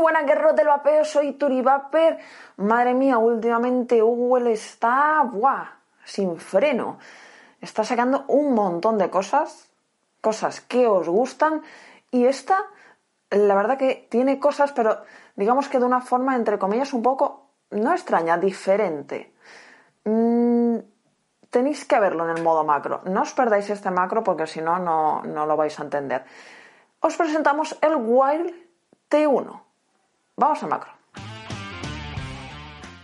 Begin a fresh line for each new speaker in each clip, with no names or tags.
buenas guerreros del vapeo, soy Turivaper. Madre mía, últimamente Google está ¡buah! sin freno. Está sacando un montón de cosas, cosas que os gustan y esta, la verdad que tiene cosas, pero digamos que de una forma, entre comillas, un poco, no extraña, diferente. Mm, tenéis que verlo en el modo macro. No os perdáis este macro porque si no, no lo vais a entender. Os presentamos el Wild T1. Vamos al macro.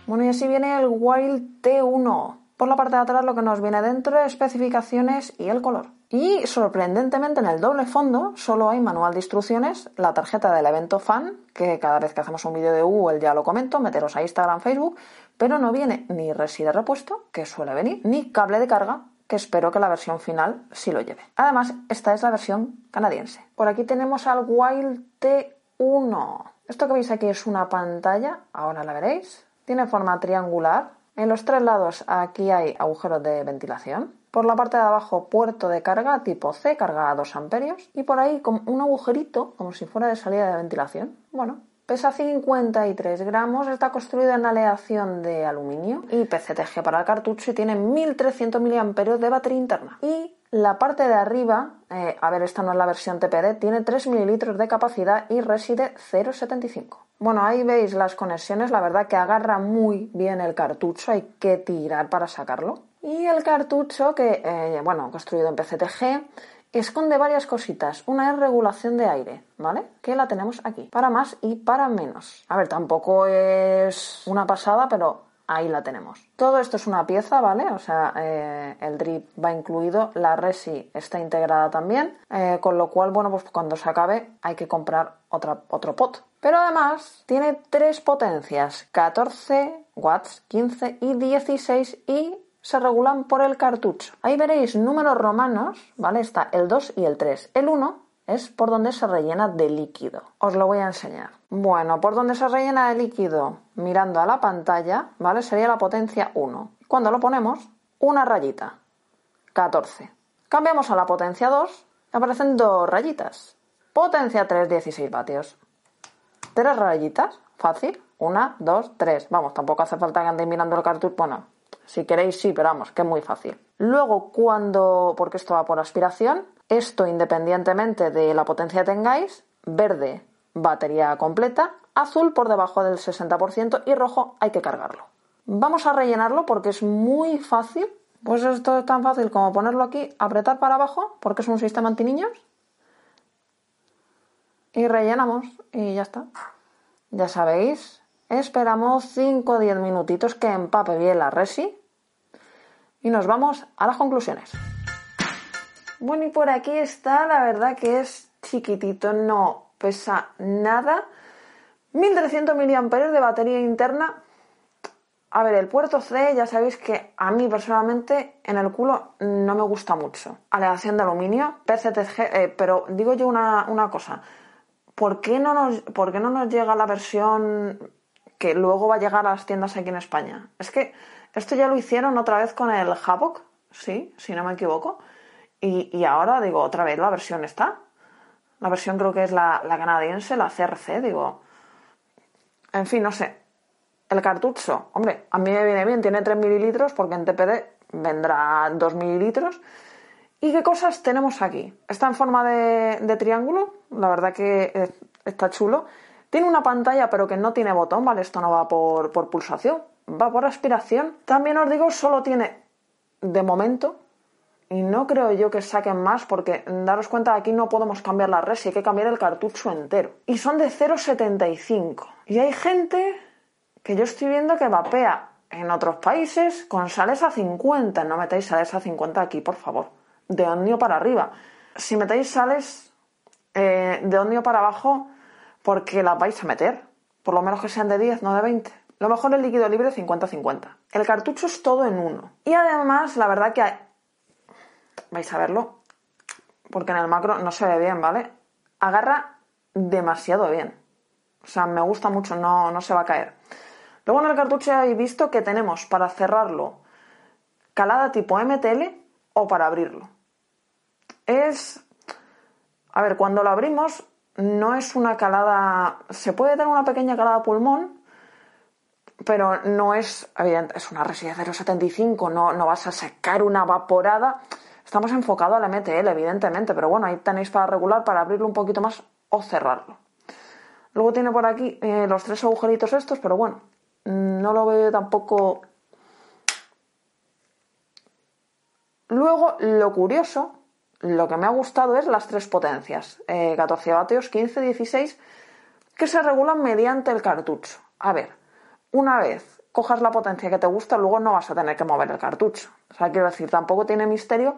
Bueno, y así viene el Wild T1. Por la parte de atrás lo que nos viene dentro es especificaciones y el color. Y sorprendentemente en el doble fondo solo hay manual de instrucciones, la tarjeta del evento fan, que cada vez que hacemos un vídeo de Google ya lo comento, meteros a Instagram, Facebook, pero no viene ni reside repuesto, que suele venir, ni cable de carga, que espero que la versión final sí lo lleve. Además, esta es la versión canadiense. Por aquí tenemos al Wild T1. Esto que veis aquí es una pantalla, ahora la veréis. Tiene forma triangular. En los tres lados aquí hay agujeros de ventilación. Por la parte de abajo puerto de carga tipo C, carga a 2 amperios. Y por ahí como un agujerito, como si fuera de salida de ventilación. Bueno, Pesa 53 gramos, está construido en aleación de aluminio y PCTG para el cartucho y tiene 1300 mAh de batería interna. Y la parte de arriba, eh, a ver, esta no es la versión TPD, tiene 3 ml de capacidad y reside 0,75. Bueno, ahí veis las conexiones, la verdad que agarra muy bien el cartucho, hay que tirar para sacarlo. Y el cartucho que, eh, bueno, construido en PCTG, esconde varias cositas. Una es regulación de aire, ¿vale? Que la tenemos aquí, para más y para menos. A ver, tampoco es una pasada, pero ahí la tenemos. Todo esto es una pieza, ¿vale? O sea, eh, el drip va incluido, la resi está integrada también, eh, con lo cual, bueno, pues cuando se acabe hay que comprar otro pot. Pero además tiene tres potencias, 14 watts, 15 y 16 y se regulan por el cartucho. Ahí veréis números romanos, ¿vale? Está el 2 y el 3. El 1 es por donde se rellena de líquido. Os lo voy a enseñar. Bueno, por donde se rellena de líquido mirando a la pantalla, ¿vale? Sería la potencia 1. Cuando lo ponemos, una rayita. 14. Cambiamos a la potencia 2, aparecen dos rayitas. Potencia 3, 16 vatios. Tres rayitas, fácil. Una, dos, tres. Vamos, tampoco hace falta que andéis mirando el cartucho. Bueno, si queréis, sí, pero vamos, que es muy fácil. Luego, cuando, porque esto va por aspiración, esto independientemente de la potencia que tengáis, verde, batería completa, azul por debajo del 60% y rojo hay que cargarlo. Vamos a rellenarlo porque es muy fácil. Pues esto es tan fácil como ponerlo aquí, apretar para abajo, porque es un sistema anti-niños. Y rellenamos y ya está. Ya sabéis, Esperamos 5 o 10 minutitos que empape bien la resi y nos vamos a las conclusiones. Bueno, y por aquí está, la verdad que es chiquitito, no pesa nada. 1300 mAh de batería interna. A ver, el puerto C, ya sabéis que a mí personalmente en el culo no me gusta mucho. Aleación de aluminio, PCTG, eh, pero digo yo una, una cosa. ¿Por qué, no nos, ¿Por qué no nos llega la versión que luego va a llegar a las tiendas aquí en España. Es que esto ya lo hicieron otra vez con el Havoc, sí, si no me equivoco. Y, ahora, digo, otra vez la versión está. La versión creo que es la, canadiense, la CRC, digo. En fin, no sé. El cartucho, hombre, a mí me viene bien, tiene 3 mililitros porque en TPD vendrá 2 mililitros. ¿Y qué cosas tenemos aquí? Está en forma de, de triángulo, la verdad que está chulo. Tiene una pantalla pero que no tiene botón, ¿vale? Esto no va por, pulsación, va por aspiración. También os digo, solo tiene de momento y no creo yo que saquen más porque daros cuenta aquí no podemos cambiar la res y hay que cambiar el cartucho entero. Y son de 0,75. Y hay gente que yo estoy viendo que vapea en otros países con sales a 50. No metáis sales a 50 aquí, por favor. De ondio para arriba. Si metéis sales eh, de ondio para abajo, porque las vais a meter. Por lo menos que sean de 10, no de 20. Lo mejor es líquido libre 50-50. El cartucho es todo en uno. Y además, la verdad que. Vais a verlo, porque en el macro no se ve bien, ¿vale? Agarra demasiado bien. O sea, me gusta mucho, no, no se va a caer. Luego en el cartucho habéis visto que tenemos para cerrarlo calada tipo MTL o para abrirlo. Es... A ver, cuando lo abrimos no es una calada. Se puede tener una pequeña calada pulmón, pero no es. Evidente, es una resina 0,75, no, no vas a sacar una vaporada. Estamos enfocados al MTL, evidentemente, pero bueno, ahí tenéis para regular, para abrirlo un poquito más o cerrarlo. Luego tiene por aquí eh, los tres agujeritos estos, pero bueno, no lo veo tampoco. Luego, lo curioso, lo que me ha gustado es las tres potencias, 14 eh, vatios, 15, 16, que se regulan mediante el cartucho. A ver, una vez cojas la potencia que te gusta, luego no vas a tener que mover el cartucho. O sea, quiero decir, tampoco tiene misterio.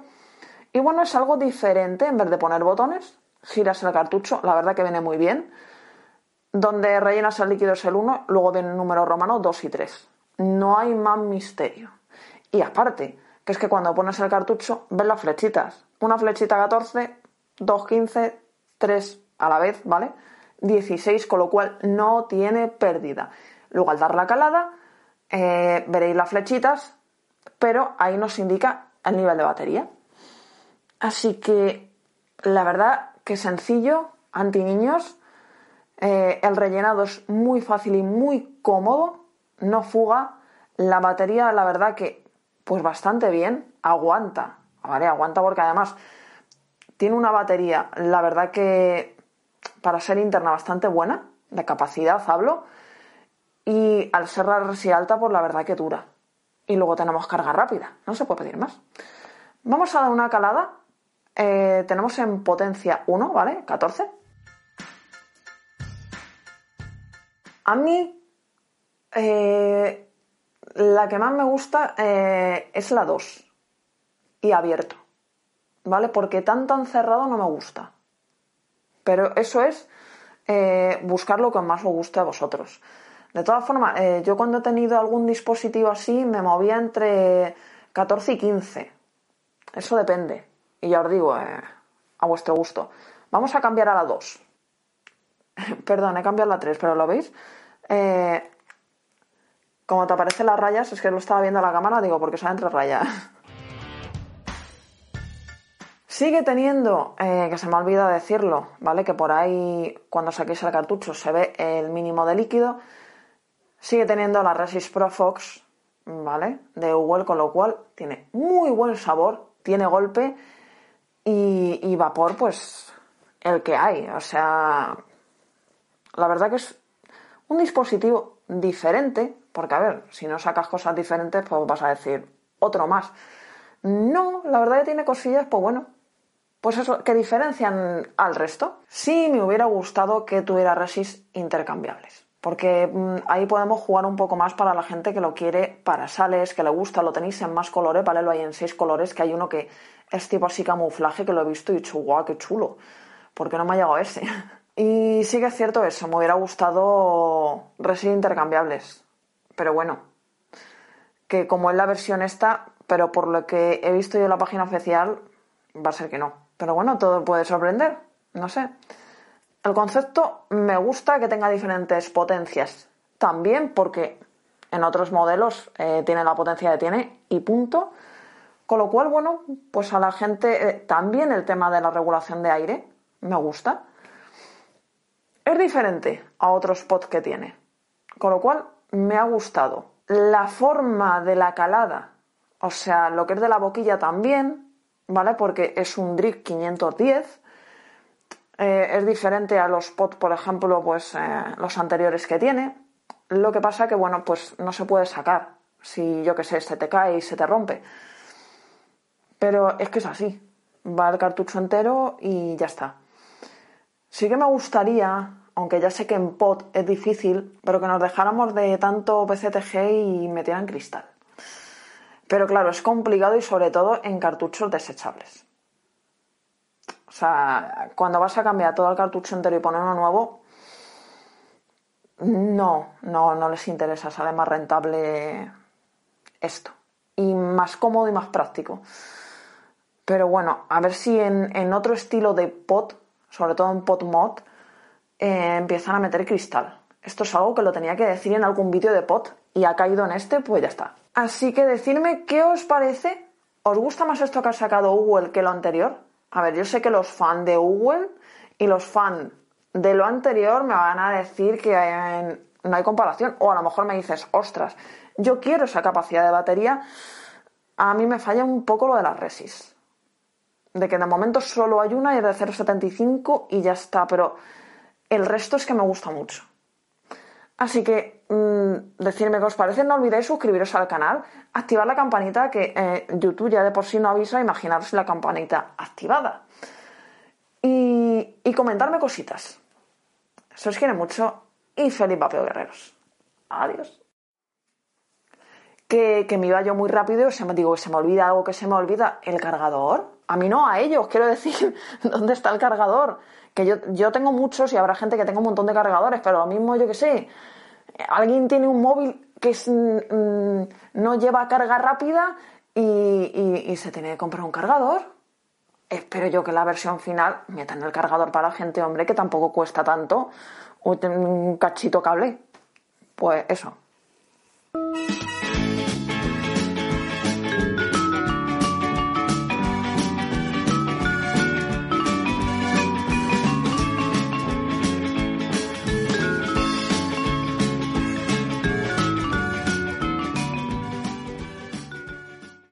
Y bueno, es algo diferente, en vez de poner botones, giras el cartucho, la verdad que viene muy bien. Donde rellenas el líquido es el 1, luego viene el número romano 2 y 3. No hay más misterio. Y aparte, que es que cuando pones el cartucho, ves las flechitas. Una flechita 14, 2, 15, 3 a la vez, ¿vale? 16, con lo cual no tiene pérdida. Luego al dar la calada, eh, veréis las flechitas, pero ahí nos indica el nivel de batería. Así que la verdad que sencillo, anti niños, eh, el rellenado es muy fácil y muy cómodo, no fuga. La batería, la verdad que, pues bastante bien, aguanta, ¿vale? Aguanta porque además tiene una batería, la verdad que para ser interna bastante buena, de capacidad hablo, y al ser la resi alta, pues la verdad que dura. Y luego tenemos carga rápida, no se puede pedir más. Vamos a dar una calada. Eh, tenemos en potencia 1, ¿vale? 14. A mí, eh, la que más me gusta eh, es la 2 y abierto, ¿vale? Porque tan tan cerrado no me gusta. Pero eso es buscar lo que más os guste a vosotros. De todas formas, yo cuando he tenido algún dispositivo así me movía entre 14 y 15. Eso depende. Y ya os digo, a vuestro gusto. Vamos a cambiar a la 2. Perdón, he cambiado a la 3, pero ¿lo veis? Eh, como te aparecen las rayas, es que lo estaba viendo a la cámara, digo, porque salen tres rayas. Sigue teniendo, eh, que se me ha olvidado decirlo, ¿vale? Que por ahí, cuando saquéis el cartucho, se ve el mínimo de líquido. Sigue teniendo la Resist Pro Fox, ¿vale? De Google, con lo cual tiene muy buen sabor, tiene golpe y, vapor, pues el que hay. O sea, la verdad que es un dispositivo diferente, porque a ver, si no sacas cosas diferentes, pues vas a decir otro más. No, la verdad que tiene cosillas, pues bueno, pues eso, que diferencian al resto. Sí me hubiera gustado que tuviera resis intercambiables. Porque mm, ahí podemos jugar un poco más para la gente que lo quiere para sales, que le gusta, lo tenéis en más colores, ¿vale? Lo hay en seis colores, que hay uno que es tipo así camuflaje, que lo he visto y he dicho, guau, qué chulo. ¿Por qué no me ha llegado ese? Y sí que es cierto eso, me hubiera gustado Resident intercambiables. Pero bueno, que como es la versión esta, pero por lo que he visto yo en la página oficial, va a ser que no. Pero bueno, todo puede sorprender, no sé. El concepto me gusta que tenga diferentes potencias. También porque en otros modelos eh, tiene la potencia que tiene y punto. Con lo cual, bueno, pues a la gente eh, también el tema de la regulación de aire me gusta. Es diferente a otros pods que tiene, con lo cual me ha gustado. La forma de la calada, o sea, lo que es de la boquilla también, ¿vale? Porque es un Drip 510. Eh, es diferente a los pods, por ejemplo, pues eh, los anteriores que tiene. Lo que pasa que, bueno, pues no se puede sacar. Si yo que sé, se te cae y se te rompe. Pero es que es así. Va el cartucho entero y ya está. Sí que me gustaría aunque ya sé que en pot es difícil, pero que nos dejáramos de tanto PCTG y metieran cristal. Pero claro, es complicado y sobre todo en cartuchos desechables. O sea, cuando vas a cambiar todo el cartucho entero y poner uno nuevo, no, no, no les interesa, sale más rentable esto. Y más cómodo y más práctico. Pero bueno, a ver si en, en otro estilo de pot, sobre todo en pot mod, eh, empiezan a meter cristal. Esto es algo que lo tenía que decir en algún vídeo de pot y ha caído en este, pues ya está. Así que decidme qué os parece. ¿Os gusta más esto que ha sacado Google que lo anterior? A ver, yo sé que los fans de Google y los fans de lo anterior me van a decir que no hay comparación. O a lo mejor me dices, ostras, yo quiero esa capacidad de batería. A mí me falla un poco lo de las resis. De que de momento solo hay una y es de 0,75 y ya está. Pero el resto es que me gusta mucho. Así que mm, decirme qué os parece, no olvidéis suscribiros al canal, activar la campanita que eh, YouTube ya de por sí no avisa, imaginaros la campanita activada. Y, comentarme cositas. Se os quiere mucho y feliz vapeo guerreros. Adiós. Que, que me iba yo muy rápido se me digo, se me olvida algo que se me olvida, el cargador. A mí no, a ellos, quiero decir, ¿dónde está el cargador? Que yo, yo tengo muchos y habrá gente que tenga un montón de cargadores, pero lo mismo, yo que sé, alguien tiene un móvil que mm, no lleva carga rápida y, se tiene que comprar un cargador. Espero yo que la versión final metan el cargador para gente, hombre, que tampoco cuesta tanto, un cachito cable. Pues eso.